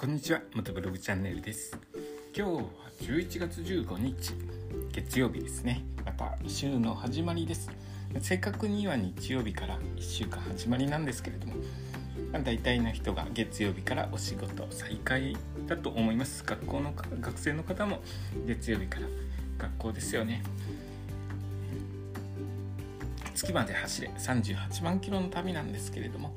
こんにちは元ブログチャンネルです。今日は11月15日月曜日ですね。また週の始まりです。正確には日曜日から1週間始まりなんですけれども、まあ、大体の人が月曜日からお仕事再開だと思います。学校の学生の方も月曜日から学校ですよね。月まで走れ38万キロの旅なんですけれども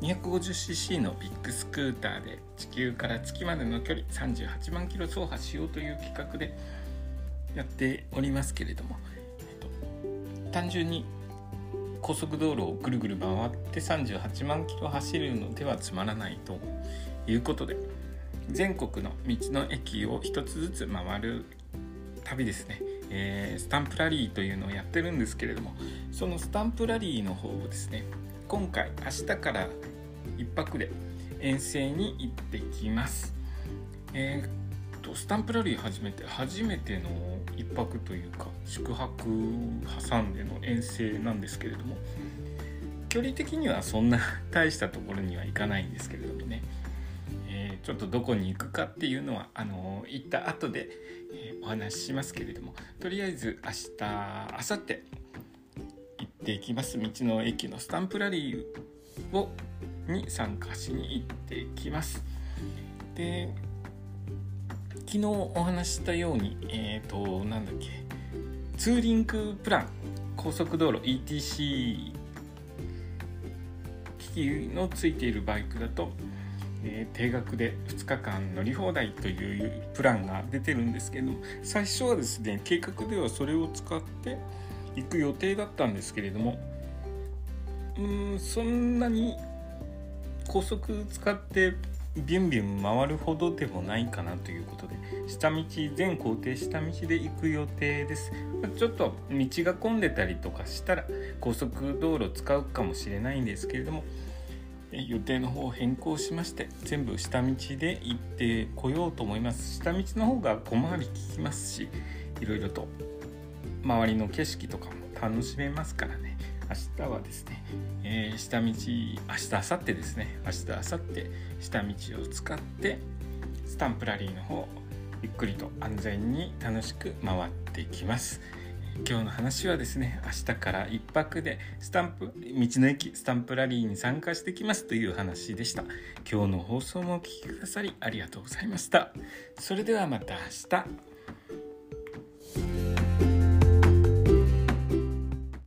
250cc のビッグスクーターで地球から月までの距離38万キロ走破しようという企画でやっておりますけれども、えっと、単純に高速道路をぐるぐる回って38万キロ走るのではつまらないということで全国の道の駅を一つずつ回る旅ですね、えー、スタンプラリーというのをやってるんですけれどもそのスタンプラリーの方をですね今回明日から1泊で遠征に行ってきます。えー、とスタンプラリー始めて初めての1泊というか宿泊挟んでの遠征なんですけれども距離的にはそんな大したところには行かないんですけれどもね、ちょっとどこに行くかっていうのはあの、行った後で、えー、お話ししますけれどもとりあえず明日明後日ていきます道の駅のスタンプラリーをに参加しに行ってきます。で昨日お話したようにえっ、ー、となんだっけツーリングプラン高速道路 ETC 機器のついているバイクだと、えー、定額で2日間乗り放題というプランが出てるんですけど最初はですね計画ではそれを使って行く予定だったんですけれどもうんそんなに高速使ってビュンビュン回るほどでもないかなということで下道全行程下道で行く予定です。ちょっと道が混んでたりとかしたら高速道路使うかもしれないんですけれども予定の方を変更しまして全部下道で行ってこようと思います。下道の方が小回り効きますしいろいろと周りの景色とかも楽しめますからね。明日はですね、えー、下道明日明後日ですね。明日明後日下道を使ってスタンプラリーの方ゆっくりと安全に楽しく回っていきます。今日の話はですね明日から1泊でスタンプ道の駅スタンプラリーに参加してきますという話でした。今日の放送もお聴きくださりありがとうございました。それではまた明日。